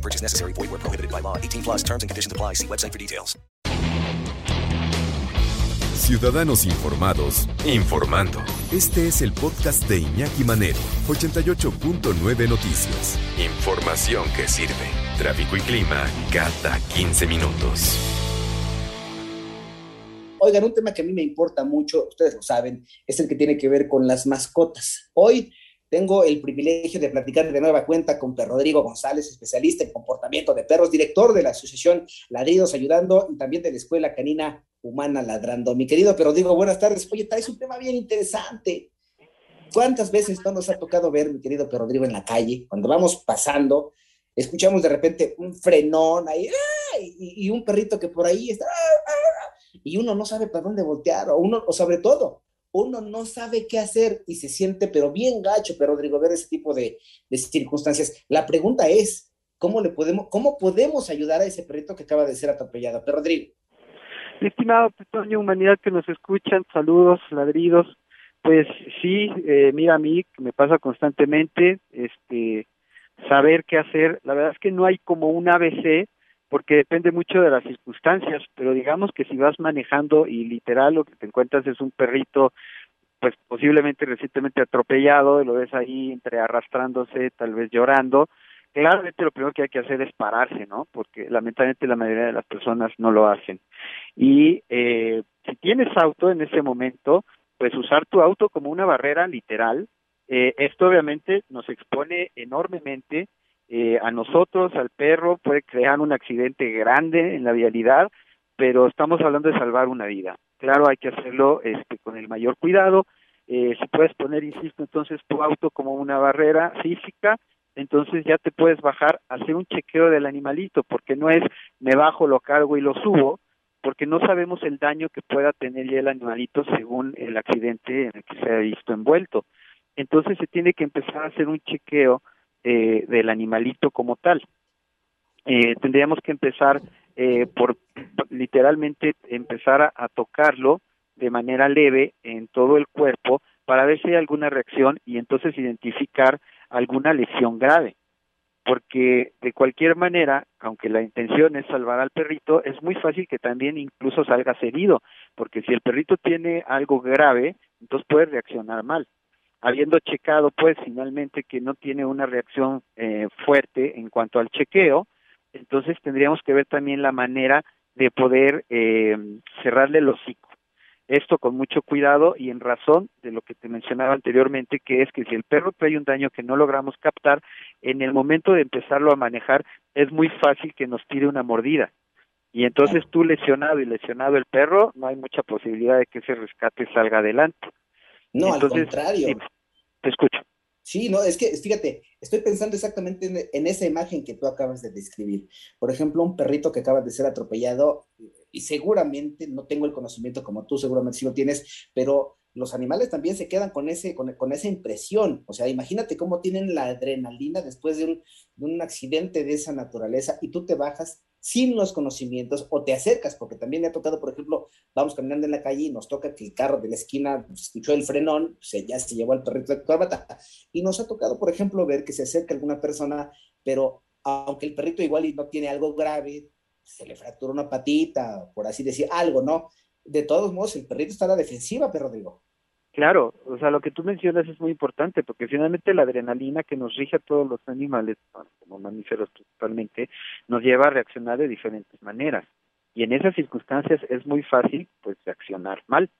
No purchase necessary. Void where prohibited by law. 18 plus terms and conditions apply. See website for details. Ciudadanos informados, informando. Este es el podcast de Iñaki Manero, 88.9 Noticias. Información que sirve. Tráfico y clima cada 15 minutos. Oigan, un tema que a mí me importa mucho, ustedes lo saben, es el que tiene que ver con las mascotas. Hoy tengo el privilegio de platicar de nueva cuenta con Rodrigo González, especialista en comportamiento de perros, director de la asociación Ladridos Ayudando y también de la Escuela Canina Humana Ladrando. Mi querido Rodrigo, buenas tardes. Oye, traes un tema bien interesante. ¿Cuántas veces no nos ha tocado ver, mi querido Rodrigo, en la calle, cuando vamos pasando, escuchamos de repente un frenón ahí, y, un perrito que por ahí está, y uno no sabe para dónde voltear, o uno, o sobre todo, uno no sabe qué hacer y se siente, pero bien gacho, pero Rodrigo, ver ese tipo de, de, circunstancias. La pregunta es, ¿cómo le podemos, cómo podemos ayudar a ese perrito que acaba de ser atropellado? Pero Rodrigo. Estimado humanidad que nos escuchan, saludos, ladridos. Pues sí, eh, mira a mí, me pasa constantemente, este, saber qué hacer. La verdad es que no hay como un ABC, porque depende mucho de las circunstancias, pero digamos que si vas manejando y literal lo que te encuentras es un perrito pues posiblemente recientemente atropellado, y lo ves ahí entre arrastrándose, tal vez llorando, claramente lo primero que hay que hacer es pararse, ¿no? Porque lamentablemente la mayoría de las personas no lo hacen. Y eh, si tienes auto en ese momento, pues usar tu auto como una barrera literal, eh, esto obviamente nos expone enormemente eh, a nosotros, al perro, puede crear un accidente grande en la vialidad, pero estamos hablando de salvar una vida. Claro, hay que hacerlo este, con el mayor cuidado. Eh, si puedes poner, insisto, entonces tu auto como una barrera física, entonces ya te puedes bajar, hacer un chequeo del animalito, porque no es me bajo, lo cargo y lo subo, porque no sabemos el daño que pueda tener ya el animalito según el accidente en el que se ha visto envuelto. Entonces se tiene que empezar a hacer un chequeo eh, del animalito como tal. Eh, tendríamos que empezar eh, por literalmente empezar a, tocarlo de manera leve en todo el cuerpo para ver si hay alguna reacción y entonces identificar alguna lesión grave. Porque de cualquier manera, aunque la intención es salvar al perrito, es muy fácil que también incluso salgas herido, porque si el perrito tiene algo grave, entonces puede reaccionar mal habiendo checado pues finalmente que no tiene una reacción eh, fuerte en cuanto al chequeo, entonces tendríamos que ver también la manera de poder eh, cerrarle el hocico. Esto con mucho cuidado y en razón de lo que te mencionaba anteriormente, que es que si el perro trae un daño que no logramos captar, en el momento de empezarlo a manejar es muy fácil que nos tire una mordida. Y entonces tú lesionado y lesionado el perro, no hay mucha posibilidad de que ese rescate salga adelante. No, al contrario. te escucho. Sí, no, es que, fíjate, estoy pensando exactamente en, esa imagen que tú acabas de describir. Por ejemplo, un perrito que acaba de ser atropellado, y seguramente, no tengo el conocimiento como tú, seguramente sí lo tienes, pero los animales también se quedan con, ese, con, con esa impresión. O sea, imagínate cómo tienen la adrenalina después de un, de un accidente de esa naturaleza y tú te bajas sin los conocimientos o te acercas, porque también me ha tocado, por ejemplo, vamos caminando en la calle y nos toca que el carro de la esquina pues, escuchó el frenón, pues, ya se llevó al perrito de corbata. Y nos ha tocado, por ejemplo, ver que se acerca alguna persona, pero aunque el perrito igual no tiene algo grave, se le fractura una patita, por así decir, algo, ¿no? De todos modos, el perrito está a la defensiva, perro digo. Claro, o sea, lo que tú mencionas es muy importante porque finalmente la adrenalina que nos rige a todos los animales, como mamíferos principalmente, nos lleva a reaccionar de diferentes maneras. Y en esas circunstancias es muy fácil, pues, reaccionar mal.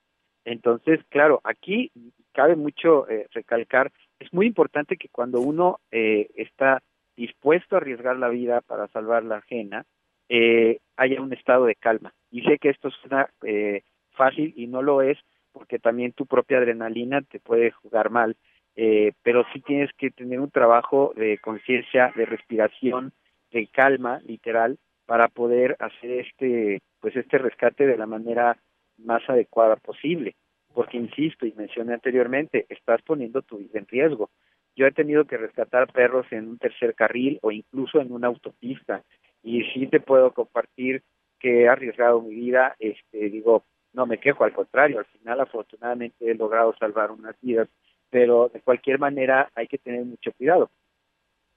Entonces, claro, aquí cabe mucho eh, recalcar, es muy importante que cuando uno eh, está dispuesto a arriesgar la vida para salvar la ajena, eh, haya un estado de calma. Y sé que esto suena eh, fácil y no lo es, porque también tu propia adrenalina te puede jugar mal, eh, pero sí tienes que tener un trabajo de conciencia, de respiración, de calma, literal, para poder hacer este, pues este rescate de la manera más adecuada posible. Porque insisto y mencioné anteriormente, estás poniendo tu vida en riesgo. Yo he tenido que rescatar perros en un tercer carril o incluso en una autopista y sí te puedo compartir que he arriesgado mi vida, este, digo, no me quejo, al contrario, al final afortunadamente he logrado salvar unas vidas, pero de cualquier manera hay que tener mucho cuidado.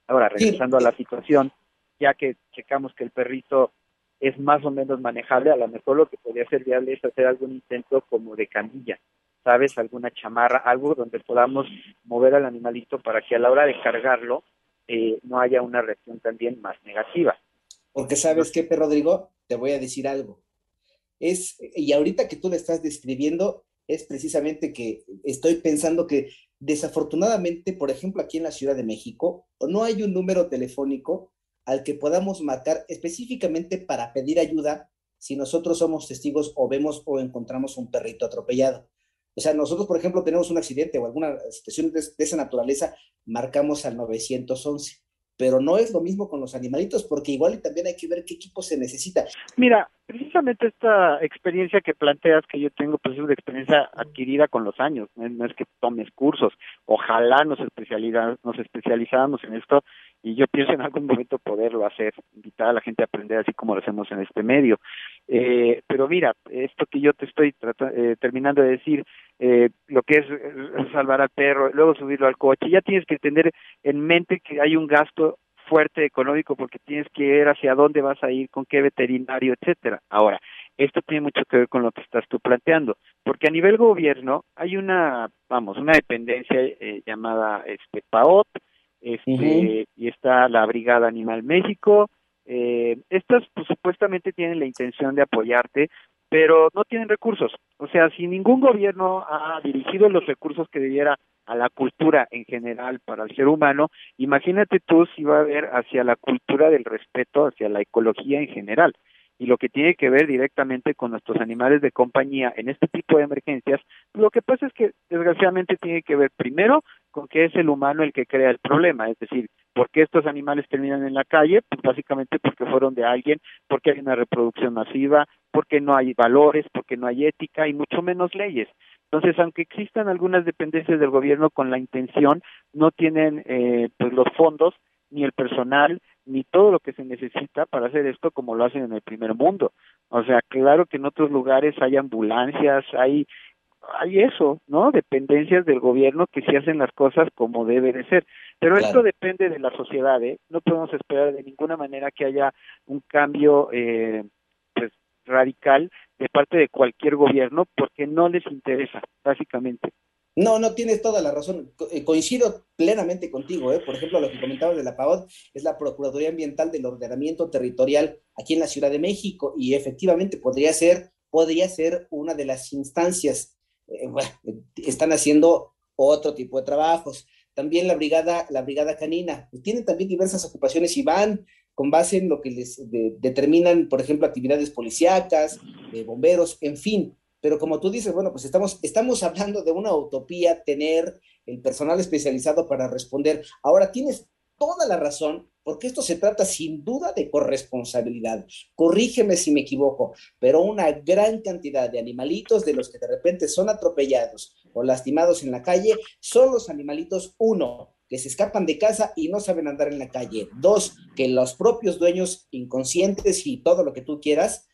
Ahora, regresando a la situación, ya que checamos que el perrito es más o menos manejable, a lo mejor lo que podría ser viable es hacer algún intento como de camilla, ¿sabes? Alguna chamarra, algo donde podamos mover al animalito para que a la hora de cargarlo eh, no haya una reacción también más negativa. Porque sabes qué, Rodrigo, te voy a decir algo. Es, y ahorita que tú le estás describiendo, es precisamente que estoy pensando que desafortunadamente, por ejemplo, aquí en la Ciudad de México, no hay un número telefónico al que podamos marcar específicamente para pedir ayuda si nosotros somos testigos o vemos o encontramos un perrito atropellado. O sea, nosotros, por ejemplo, tenemos un accidente o alguna situación de, de esa naturaleza, marcamos al 911 pero no es lo mismo con los animalitos, porque igual también hay que ver qué equipo se necesita. Mira, precisamente esta experiencia que planteas que yo tengo, pues es una experiencia adquirida con los años, no es que tomes cursos, ojalá nos, nos especializáramos en esto y yo pienso en algún momento poderlo hacer, invitar a la gente a aprender así como lo hacemos en este medio. Eh, pero mira, esto que yo te estoy eh, terminando de decir, eh, lo que es salvar al perro, luego subirlo al coche, ya tienes que tener en mente que hay un gasto fuerte económico porque tienes que ver hacia dónde vas a ir, con qué veterinario, etcétera. Ahora, esto tiene mucho que ver con lo que estás tú planteando, porque a nivel gobierno hay una, vamos, una dependencia eh, llamada este PAOT, este, y está la Brigada Animal México. Eh, estas pues, supuestamente tienen la intención de apoyarte, pero no tienen recursos. O sea, si ningún gobierno ha dirigido los recursos que debiera a la cultura en general para el ser humano, imagínate tú si va a haber hacia la cultura del respeto, hacia la ecología en general. Y lo que tiene que ver directamente con nuestros animales de compañía en este tipo de emergencias, lo que pasa es que desgraciadamente tiene que ver primero con que es el humano el que crea el problema, es decir, ¿Por qué estos animales terminan en la calle? Pues básicamente porque fueron de alguien, porque hay una reproducción masiva, porque no hay valores, porque no hay ética y mucho menos leyes. Entonces, aunque existan algunas dependencias del gobierno con la intención, no tienen eh, pues los fondos ni el personal ni todo lo que se necesita para hacer esto como lo hacen en el primer mundo. O sea, claro que en otros lugares hay ambulancias, hay hay eso, ¿no? Dependencias del gobierno que sí hacen las cosas como debe de ser. Pero esto depende de la sociedad, ¿eh? No podemos esperar de ninguna manera que haya un cambio eh, pues radical de parte de cualquier gobierno porque no les interesa, básicamente. No, no tienes toda la razón. Eh, coincido plenamente contigo. ¿eh? Por ejemplo, lo que comentabas de la PAOD es la Procuraduría Ambiental del Ordenamiento Territorial aquí en la Ciudad de México y efectivamente podría ser, podría ser una de las instancias eh, están haciendo otro tipo de trabajos. También la brigada, la brigada canina, pues, tienen también diversas ocupaciones y van con base en lo que les determinan, por ejemplo, actividades policíacas, de bomberos, en fin. Pero como tú dices, bueno, pues estamos, estamos hablando de una utopía, tener el personal especializado para responder. Ahora tienes toda la razón, porque esto se trata sin duda de corresponsabilidad. Corrígeme si me equivoco, pero una gran cantidad de animalitos de los que de repente son atropellados o lastimados en la calle son los animalitos, uno, que se escapan de casa y no saben andar en la calle. Dos, que los propios dueños inconscientes y todo lo que tú quieras,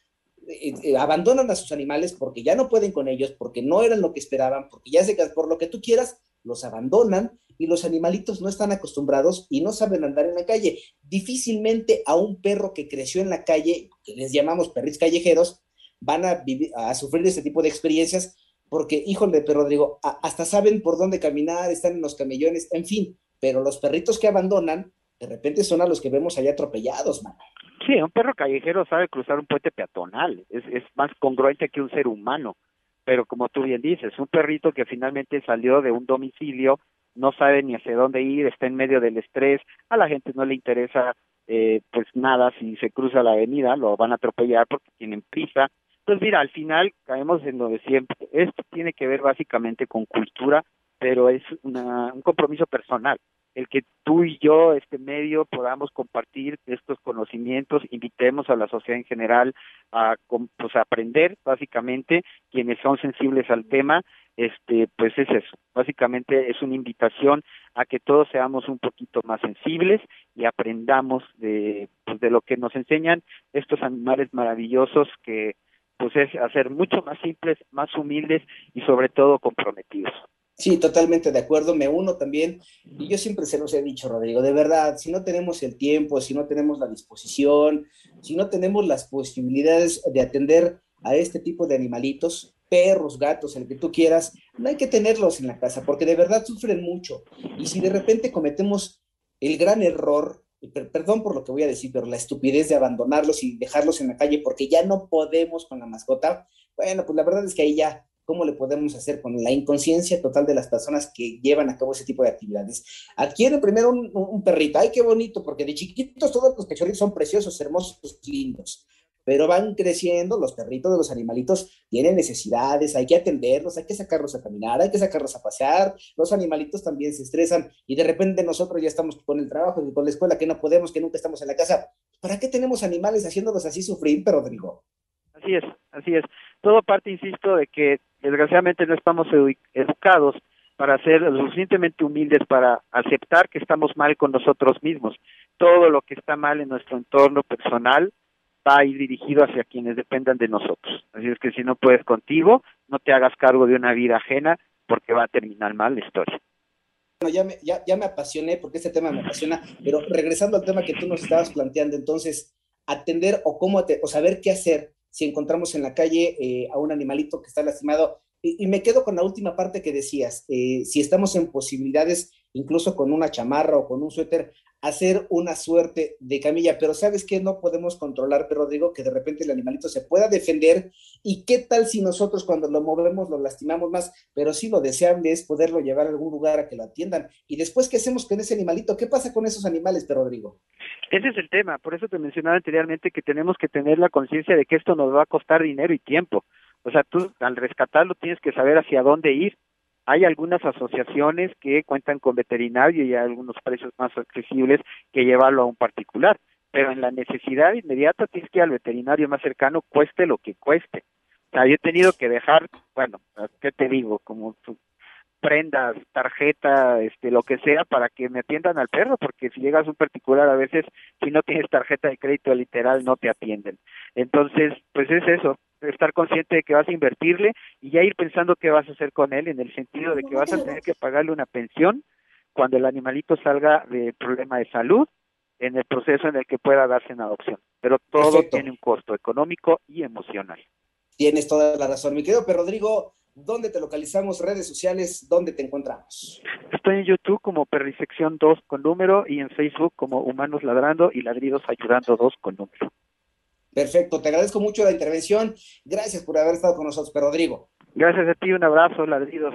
eh, eh, abandonan a sus animales porque ya no pueden con ellos, porque no eran lo que esperaban, porque ya se por lo que tú quieras, los abandonan y los animalitos no están acostumbrados y no saben andar en la calle. Difícilmente a un perro que creció en la calle, que les llamamos perris callejeros, van a, vivir, a sufrir este tipo de experiencias porque, híjole, perro digo, hasta saben por dónde caminar, están en los camellones, en fin, pero los perritos que abandonan, de repente son a los que vemos allá atropellados, mano. Sí, un perro callejero sabe cruzar un puente peatonal, es, es más congruente que un ser humano, pero como tú bien dices, un perrito que finalmente salió de un domicilio no sabe ni hacia dónde ir, está en medio del estrés, a la gente no le interesa eh, pues nada si se cruza la avenida, lo van a atropellar porque tienen prisa. Pues mira, al final caemos en lo de siempre. Esto tiene que ver básicamente con cultura, pero es una, un compromiso personal. El que tú y yo, este medio, podamos compartir estos conocimientos, invitemos a la sociedad en general a, pues, aprender, básicamente, quienes son sensibles al tema, este, pues es eso, básicamente es una invitación a que todos seamos un poquito más sensibles y aprendamos de, pues, de lo que nos enseñan estos animales maravillosos que pues es hacer mucho más simples, más humildes y sobre todo comprometidos. Sí, totalmente de acuerdo, me uno también. Y yo siempre se los he dicho, Rodrigo, de verdad, si no tenemos el tiempo, si no tenemos la disposición, si no tenemos las posibilidades de atender a este tipo de animalitos, perros, gatos, el que tú quieras, no hay que tenerlos en la casa, porque de verdad sufren mucho. Y si de repente cometemos el gran error, perdón por lo que voy a decir, pero la estupidez de abandonarlos y dejarlos en la calle porque ya no podemos con la mascota, bueno, pues la verdad es que ahí ya cómo le podemos hacer con la inconsciencia total de las personas que llevan a cabo ese tipo de actividades. Adquiere primero un, perrito, ay, qué bonito, porque de chiquitos todos los cachorritos son preciosos, hermosos, lindos, pero van creciendo, los perritos de los animalitos tienen necesidades, hay que atenderlos, hay que sacarlos a caminar, hay que sacarlos a pasear, los animalitos también se estresan y de repente nosotros ya estamos con el trabajo y con la escuela que no podemos, que nunca estamos en la casa. ¿Para qué tenemos animales haciéndolos así sufrir, Rodrigo? Así es, así es. Todo parte, insisto, de que desgraciadamente no estamos educados para ser lo suficientemente humildes para aceptar que estamos mal con nosotros mismos. Todo lo que está mal en nuestro entorno personal va a ir dirigido hacia quienes dependan de nosotros. Así es que si no puedes contigo, no te hagas cargo de una vida ajena porque va a terminar mal la historia. Bueno, ya me, ya, ya me apasioné porque este tema me apasiona, pero regresando al tema que tú nos estabas planteando, entonces, atender o cómo o saber qué hacer si encontramos en la calle eh, a un animalito que está lastimado. Y, me quedo con la última parte que decías, eh, si estamos en posibilidades, incluso con una chamarra o con un suéter, hacer una suerte de camilla, pero ¿sabes qué? No podemos controlar, pero digo que de repente el animalito se pueda defender y qué tal si nosotros cuando lo movemos lo lastimamos más, pero sí lo deseable es poderlo llevar a algún lugar a que lo atiendan. Y después, ¿qué hacemos con ese animalito? ¿Qué pasa con esos animales, pero Rodrigo? Ese es el tema, por eso te mencionaba anteriormente que tenemos que tener la conciencia de que esto nos va a costar dinero y tiempo. O sea, tú al rescatarlo tienes que saber hacia dónde ir. Hay algunas asociaciones que cuentan con veterinario y hay algunos precios más accesibles que llevarlo a un particular, pero en la necesidad inmediata tienes que ir al veterinario más cercano, cueste lo que cueste. O sea, yo he tenido que dejar, bueno, ¿qué te digo? Como prendas, tarjeta, este, lo que sea, para que me atiendan al perro, porque si llegas a un particular a veces, si no tienes tarjeta de crédito literal, no te atienden. Entonces, pues es eso, estar consciente de que vas a invertirle y ya ir pensando qué vas a hacer con él, en el sentido de que vas a tener que pagarle una pensión cuando el animalito salga de problema de salud, en el proceso en el que pueda darse en adopción. Pero todo tiene un costo económico y emocional. Tienes toda la razón, mi querido pero Rodrigo. ¿Dónde te localizamos? Redes sociales, ¿dónde te encontramos? Estoy en YouTube como Perrisección 2 con número y en Facebook como Humanos Ladrando y Ladridos Ayudando 2 con número. Perfecto, te agradezco mucho la intervención. Gracias por haber estado con nosotros, Rodrigo. Gracias a ti, un abrazo, Ladridos.